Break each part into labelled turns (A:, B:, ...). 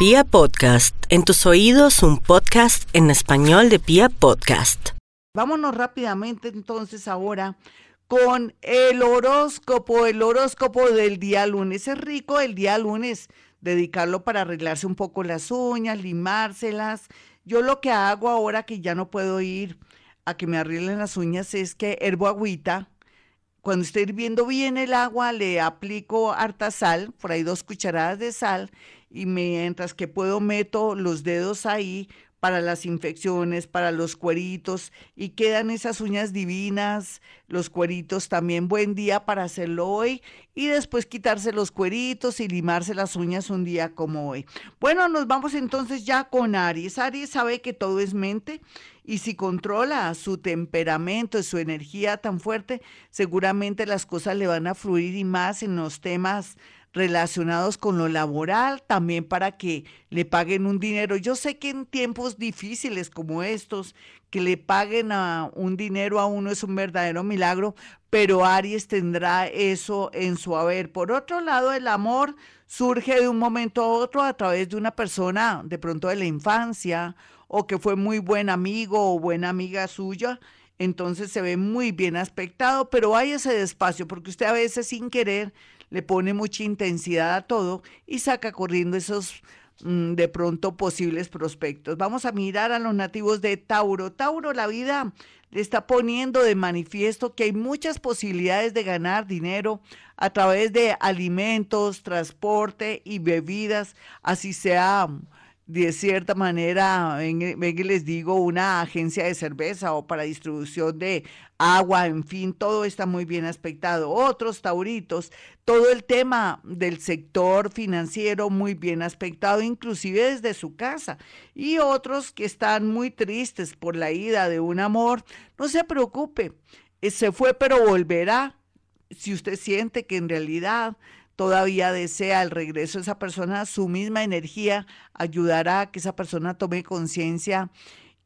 A: Pia Podcast, en tus oídos un podcast en español de Pia Podcast.
B: Vámonos rápidamente entonces ahora con el horóscopo, el horóscopo del día lunes. Es rico el día lunes dedicarlo para arreglarse un poco las uñas, limárselas. Yo lo que hago ahora que ya no puedo ir a que me arreglen las uñas es que herbo agüita. Cuando estoy hirviendo bien el agua, le aplico harta sal, por ahí dos cucharadas de sal, y mientras que puedo meto los dedos ahí para las infecciones, para los cueritos y quedan esas uñas divinas, los cueritos también buen día para hacerlo hoy y después quitarse los cueritos y limarse las uñas un día como hoy. Bueno, nos vamos entonces ya con Aries. Aries sabe que todo es mente y si controla su temperamento y su energía tan fuerte, seguramente las cosas le van a fluir y más en los temas relacionados con lo laboral, también para que le paguen un dinero. Yo sé que en tiempos difíciles como estos, que le paguen a un dinero a uno es un verdadero milagro, pero Aries tendrá eso en su haber. Por otro lado, el amor surge de un momento a otro a través de una persona, de pronto de la infancia, o que fue muy buen amigo o buena amiga suya, entonces se ve muy bien aspectado, pero hay ese despacio, porque usted a veces sin querer le pone mucha intensidad a todo y saca corriendo esos mm, de pronto posibles prospectos. Vamos a mirar a los nativos de Tauro. Tauro, la vida le está poniendo de manifiesto que hay muchas posibilidades de ganar dinero a través de alimentos, transporte y bebidas, así sea de cierta manera, ven, y les digo, una agencia de cerveza o para distribución de agua, en fin, todo está muy bien aspectado. Otros tauritos, todo el tema del sector financiero muy bien aspectado, inclusive desde su casa. Y otros que están muy tristes por la ida de un amor, no se preocupe, eh, se fue pero volverá. Si usted siente que en realidad todavía desea el regreso de esa persona, su misma energía ayudará a que esa persona tome conciencia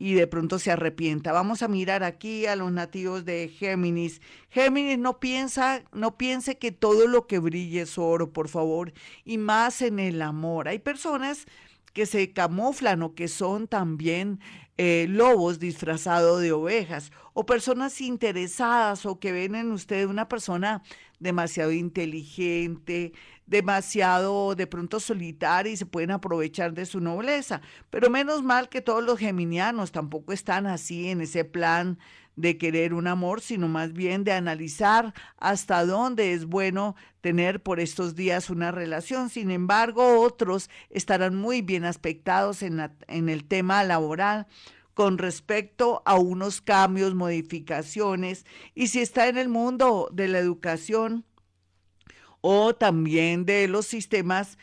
B: y de pronto se arrepienta. Vamos a mirar aquí a los nativos de Géminis. Géminis no piensa, no piense que todo lo que brille es oro, por favor, y más en el amor. Hay personas que se camuflan o que son también eh, lobos disfrazados de ovejas, o personas interesadas o que ven en usted una persona demasiado inteligente, demasiado de pronto solitaria y se pueden aprovechar de su nobleza. Pero menos mal que todos los geminianos tampoco están así en ese plan de querer un amor, sino más bien de analizar hasta dónde es bueno tener por estos días una relación. Sin embargo, otros estarán muy bien aspectados en, en el tema laboral con respecto a unos cambios, modificaciones, y si está en el mundo de la educación o también de los sistemas,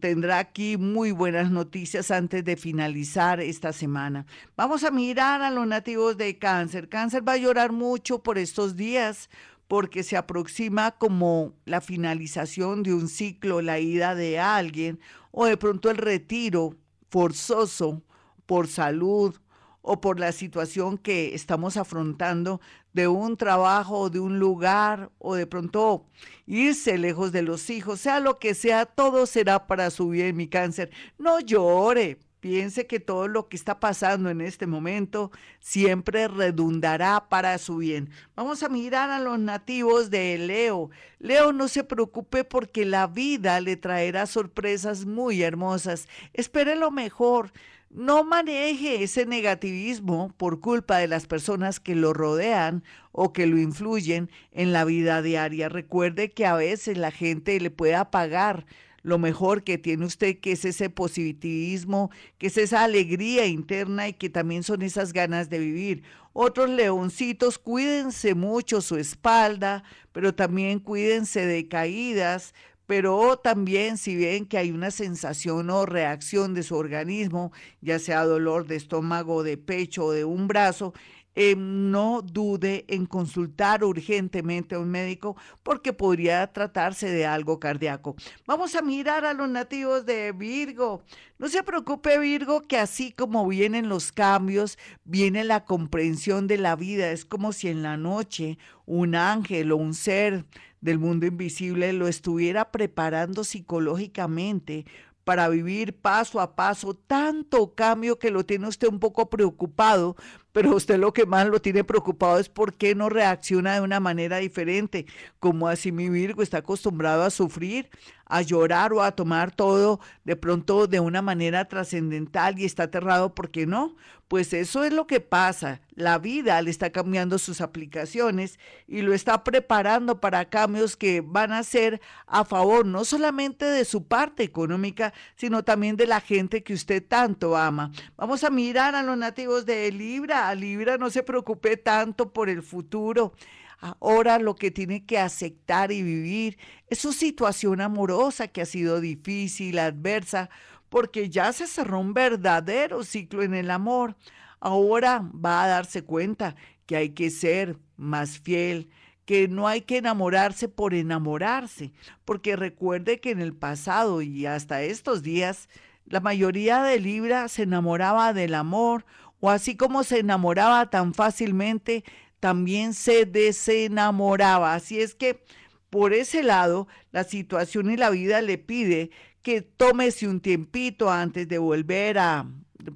B: tendrá aquí muy buenas noticias antes de finalizar esta semana. Vamos a mirar a los nativos de cáncer. Cáncer va a llorar mucho por estos días porque se aproxima como la finalización de un ciclo, la ida de alguien o de pronto el retiro forzoso por salud o por la situación que estamos afrontando de un trabajo, de un lugar o de pronto irse lejos de los hijos, sea lo que sea, todo será para su bien, mi cáncer. No llore, piense que todo lo que está pasando en este momento siempre redundará para su bien. Vamos a mirar a los nativos de Leo. Leo, no se preocupe porque la vida le traerá sorpresas muy hermosas. Espere lo mejor. No maneje ese negativismo por culpa de las personas que lo rodean o que lo influyen en la vida diaria. Recuerde que a veces la gente le puede apagar lo mejor que tiene usted, que es ese positivismo, que es esa alegría interna y que también son esas ganas de vivir. Otros leoncitos, cuídense mucho su espalda, pero también cuídense de caídas, pero también si ven que hay una sensación o reacción de su organismo, ya sea dolor de estómago, de pecho o de un brazo, eh, no dude en consultar urgentemente a un médico porque podría tratarse de algo cardíaco. Vamos a mirar a los nativos de Virgo. No se preocupe Virgo que así como vienen los cambios, viene la comprensión de la vida. Es como si en la noche un ángel o un ser del mundo invisible lo estuviera preparando psicológicamente para vivir paso a paso tanto cambio que lo tiene usted un poco preocupado, pero usted lo que más lo tiene preocupado es por qué no reacciona de una manera diferente, como así mi Virgo está acostumbrado a sufrir, a llorar o a tomar todo de pronto de una manera trascendental y está aterrado, ¿por qué no? Pues eso es lo que pasa. La vida le está cambiando sus aplicaciones y lo está preparando para cambios que van a ser a favor no solamente de su parte económica, sino también de la gente que usted tanto ama. Vamos a mirar a los nativos de Libra. Libra no se preocupe tanto por el futuro. Ahora lo que tiene que aceptar y vivir es su situación amorosa que ha sido difícil, adversa porque ya se cerró un verdadero ciclo en el amor. Ahora va a darse cuenta que hay que ser más fiel, que no hay que enamorarse por enamorarse, porque recuerde que en el pasado y hasta estos días, la mayoría de Libra se enamoraba del amor, o así como se enamoraba tan fácilmente, también se desenamoraba. Así es que por ese lado, la situación y la vida le pide que tómese un tiempito antes de volver a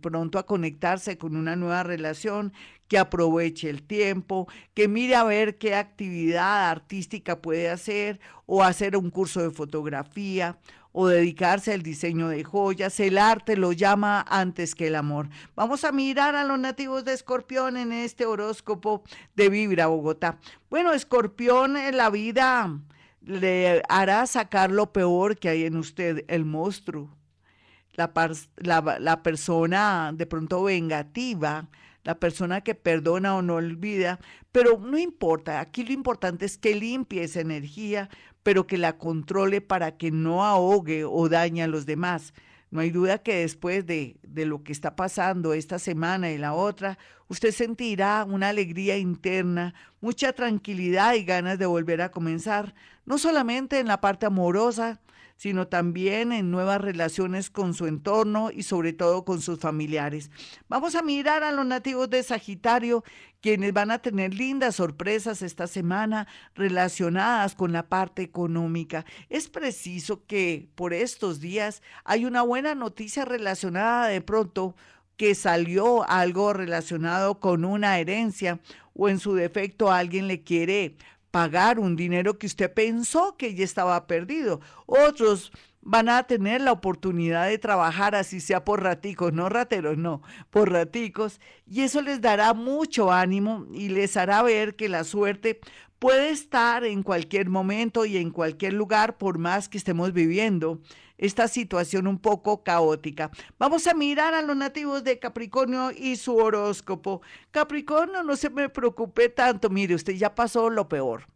B: pronto a conectarse con una nueva relación, que aproveche el tiempo, que mire a ver qué actividad artística puede hacer o hacer un curso de fotografía o dedicarse al diseño de joyas. El arte lo llama antes que el amor. Vamos a mirar a los nativos de Escorpión en este horóscopo de Vibra Bogotá. Bueno, Escorpión en la vida le hará sacar lo peor que hay en usted, el monstruo, la, la, persona de pronto vengativa, la persona que perdona o no olvida, pero no importa, aquí lo importante es que limpie esa energía, pero que la controle para que no ahogue o dañe a los demás. No hay duda que después de, de, lo que está pasando esta semana y la otra, usted sentirá una alegría interna, mucha tranquilidad y ganas de volver a comenzar, no solamente en la parte amorosa, sino también en nuevas relaciones con su entorno y sobre todo con sus familiares. Vamos a mirar a los nativos de Sagitario, quienes van a tener lindas sorpresas esta semana relacionadas con la parte económica. Es preciso que por estos días hay una buena noticia relacionada de pronto que salió algo relacionado con una herencia o en su defecto alguien le quiere pagar un dinero que usted pensó que ya estaba perdido. Otros van a tener la oportunidad de trabajar así sea por raticos, no rateros, no, por raticos, y eso les dará mucho ánimo y les hará ver que la suerte puede estar en cualquier momento y en cualquier lugar por más que estemos viviendo esta situación un poco caótica. Vamos a mirar a los nativos de Capricornio y su horóscopo. Capricornio, no se me preocupe tanto, mire, usted ya pasó lo peor.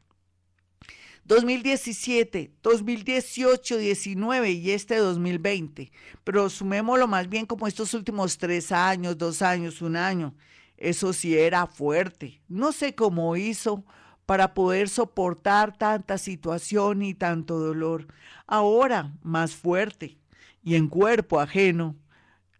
B: 2017, 2018, 19 y este 2020. Pero sumémoslo más bien como estos últimos tres años, dos años, un año. Eso sí era fuerte. No sé cómo hizo para poder soportar tanta situación y tanto dolor. Ahora, más fuerte y en cuerpo ajeno,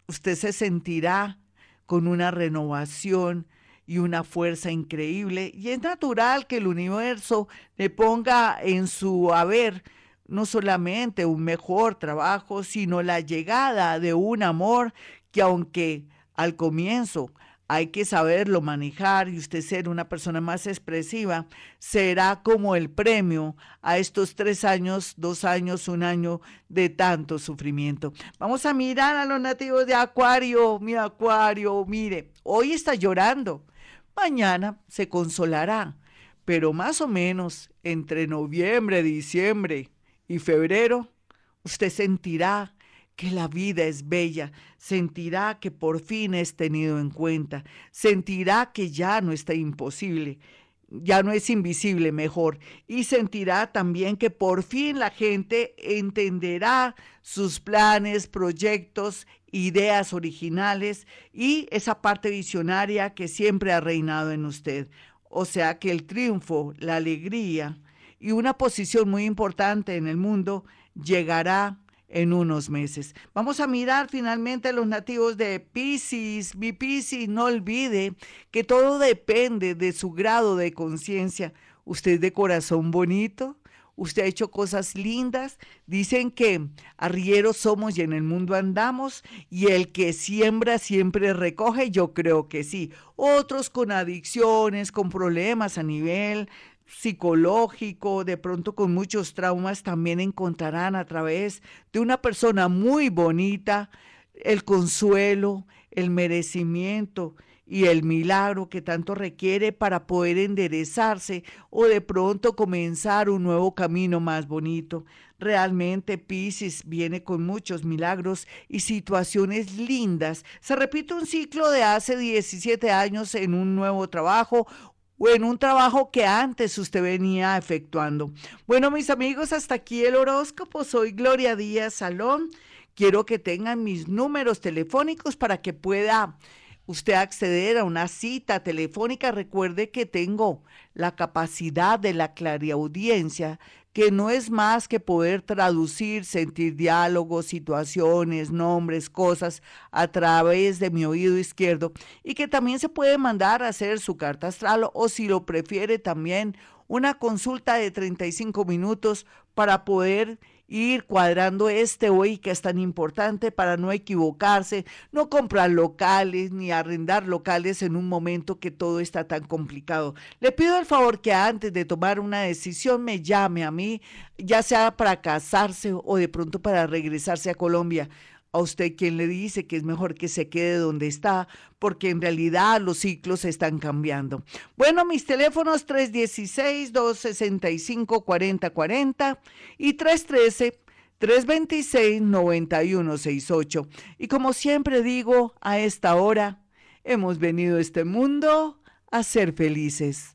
B: usted se sentirá con una renovación y una fuerza increíble y es natural que el universo le ponga en su haber no solamente un mejor trabajo, sino la llegada de un amor que aunque al comienzo hay que saberlo manejar y usted ser una persona más expresiva, será como el premio a estos tres años, dos años, un año de tanto sufrimiento. Vamos a mirar a los nativos de Acuario, mi Acuario, mire, hoy está llorando, mañana se consolará, pero más o menos entre noviembre, diciembre y febrero, usted sentirá que la vida es bella, sentirá que por fin es tenido en cuenta, sentirá que ya no está imposible, ya no es invisible mejor, y sentirá también que por fin la gente entenderá sus planes, proyectos, ideas originales y esa parte visionaria que siempre ha reinado en usted. O sea que el triunfo, la alegría y una posición muy importante en el mundo llegará en unos meses. Vamos a mirar finalmente a los nativos de Pisces. Mi Pisces, no olvide que todo depende de su grado de conciencia. Usted de corazón bonito, usted ha hecho cosas lindas. Dicen que arrieros somos y en el mundo andamos y el que siembra siempre recoge, yo creo que sí. Otros con adicciones, con problemas a nivel psicológico, de pronto con muchos traumas, también encontrarán a través de una persona muy bonita el consuelo, el merecimiento y el milagro que tanto requiere para poder enderezarse o de pronto comenzar un nuevo camino más bonito. Realmente Pisces viene con muchos milagros y situaciones lindas. Se repite un ciclo de hace 17 años en un nuevo trabajo o en un trabajo que antes usted venía efectuando. Bueno, mis amigos, hasta aquí el horóscopo. Soy Gloria Díaz Salón. Quiero que tengan mis números telefónicos para que pueda usted acceder a una cita telefónica, recuerde que tengo la capacidad de la clariaudiencia, que no es más que poder traducir, sentir diálogos, situaciones, nombres, cosas a través de mi oído izquierdo y que también se puede mandar a hacer su carta astral o si lo prefiere también una consulta de 35 minutos para poder ir cuadrando este hoy que es tan importante para no equivocarse, no comprar locales ni arrendar locales en un momento que todo está tan complicado. Le pido el favor que antes de tomar una decisión me llame a mí, ya sea para casarse o de pronto para regresarse a Colombia a usted quien le dice que es mejor que se quede donde está, porque en realidad los ciclos están cambiando. Bueno, mis teléfonos 316-265-4040 y 313-326-9168. Y como siempre digo, a esta hora hemos venido a este mundo a ser felices.